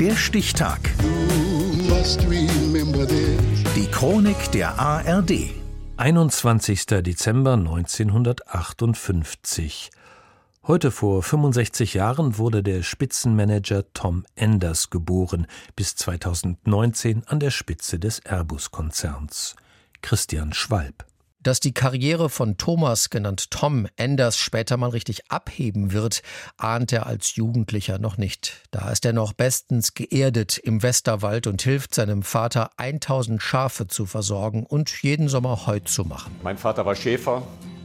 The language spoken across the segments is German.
Der Stichtag. Die Chronik der ARD. 21. Dezember 1958. Heute vor 65 Jahren wurde der Spitzenmanager Tom Enders geboren, bis 2019 an der Spitze des Airbus-Konzerns. Christian Schwalb. Dass die Karriere von Thomas, genannt Tom Enders, später mal richtig abheben wird, ahnt er als Jugendlicher noch nicht. Da ist er noch bestens geerdet im Westerwald und hilft seinem Vater, 1000 Schafe zu versorgen und jeden Sommer Heu zu machen. Mein Vater war Schäfer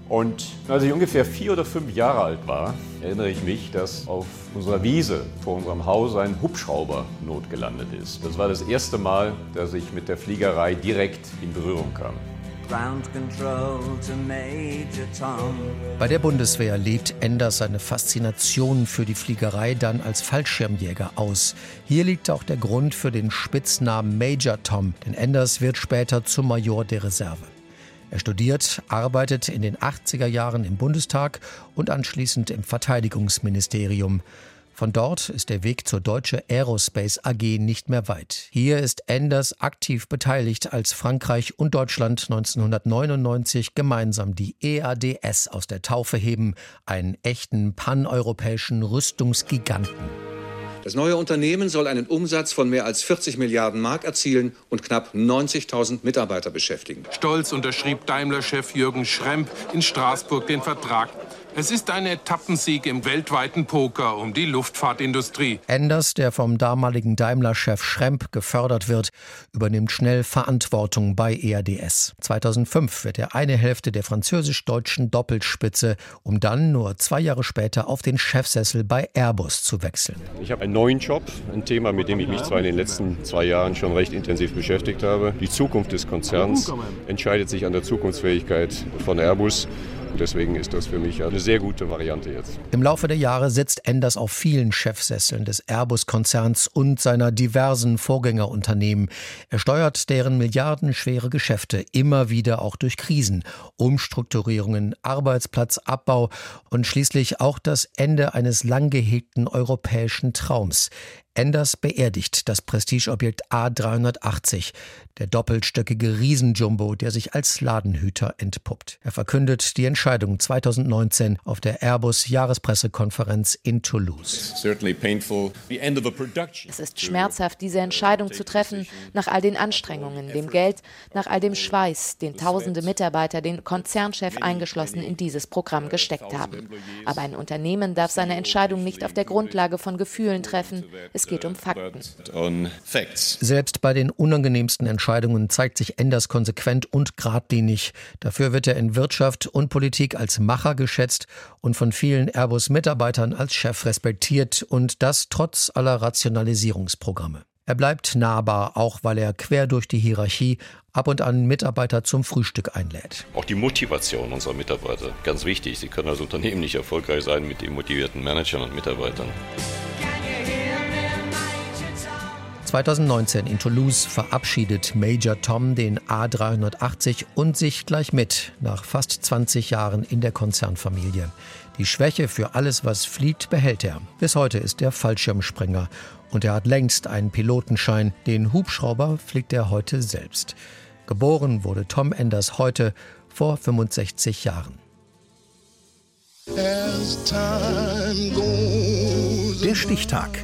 und als ich ungefähr vier oder fünf Jahre alt war, erinnere ich mich, dass auf unserer Wiese vor unserem Haus ein Hubschrauber notgelandet ist. Das war das erste Mal, dass ich mit der Fliegerei direkt in Berührung kam. Bei der Bundeswehr lebt Enders seine Faszination für die Fliegerei dann als Fallschirmjäger aus. Hier liegt auch der Grund für den Spitznamen Major Tom, denn Enders wird später zum Major der Reserve. Er studiert, arbeitet in den 80er Jahren im Bundestag und anschließend im Verteidigungsministerium. Von dort ist der Weg zur Deutsche Aerospace AG nicht mehr weit. Hier ist Enders aktiv beteiligt, als Frankreich und Deutschland 1999 gemeinsam die EADS aus der Taufe heben, einen echten paneuropäischen Rüstungsgiganten. Das neue Unternehmen soll einen Umsatz von mehr als 40 Milliarden Mark erzielen und knapp 90.000 Mitarbeiter beschäftigen. Stolz unterschrieb Daimler-Chef Jürgen Schremp in Straßburg den Vertrag es ist ein Etappensieg im weltweiten Poker um die Luftfahrtindustrie. Enders, der vom damaligen Daimler-Chef Schremp gefördert wird, übernimmt schnell Verantwortung bei EADS. 2005 wird er eine Hälfte der französisch-deutschen Doppelspitze, um dann nur zwei Jahre später auf den Chefsessel bei Airbus zu wechseln. Ich habe einen neuen Job, ein Thema, mit dem ich mich zwar in den letzten zwei Jahren schon recht intensiv beschäftigt habe. Die Zukunft des Konzerns entscheidet sich an der Zukunftsfähigkeit von Airbus. Deswegen ist das für mich eine sehr gute Variante jetzt. Im Laufe der Jahre sitzt Enders auf vielen Chefsesseln des Airbus-Konzerns und seiner diversen Vorgängerunternehmen. Er steuert deren milliardenschwere Geschäfte immer wieder auch durch Krisen, Umstrukturierungen, Arbeitsplatzabbau und schließlich auch das Ende eines lang gehegten europäischen Traums. Enders beerdigt das Prestigeobjekt A380, der doppelstöckige Riesenjumbo, der sich als Ladenhüter entpuppt. Er verkündet die Entscheidung 2019 auf der Airbus Jahrespressekonferenz in Toulouse. Es ist schmerzhaft, diese Entscheidung zu treffen, nach all den Anstrengungen, dem Geld, nach all dem Schweiß, den tausende Mitarbeiter, den Konzernchef eingeschlossen, in dieses Programm gesteckt haben. Aber ein Unternehmen darf seine Entscheidung nicht auf der Grundlage von Gefühlen treffen. Es es geht um Fakten. Selbst bei den unangenehmsten Entscheidungen zeigt sich Enders konsequent und geradlinig. Dafür wird er in Wirtschaft und Politik als Macher geschätzt und von vielen Airbus-Mitarbeitern als Chef respektiert und das trotz aller Rationalisierungsprogramme. Er bleibt nahbar, auch weil er quer durch die Hierarchie ab und an Mitarbeiter zum Frühstück einlädt. Auch die Motivation unserer Mitarbeiter, ganz wichtig. Sie können als Unternehmen nicht erfolgreich sein mit demotivierten Managern und Mitarbeitern. 2019 in Toulouse verabschiedet Major Tom den A380 und sich gleich mit nach fast 20 Jahren in der Konzernfamilie. Die Schwäche für alles, was fliegt, behält er. Bis heute ist er Fallschirmspringer und er hat längst einen Pilotenschein. Den Hubschrauber fliegt er heute selbst. Geboren wurde Tom Enders heute vor 65 Jahren. Der Stichtag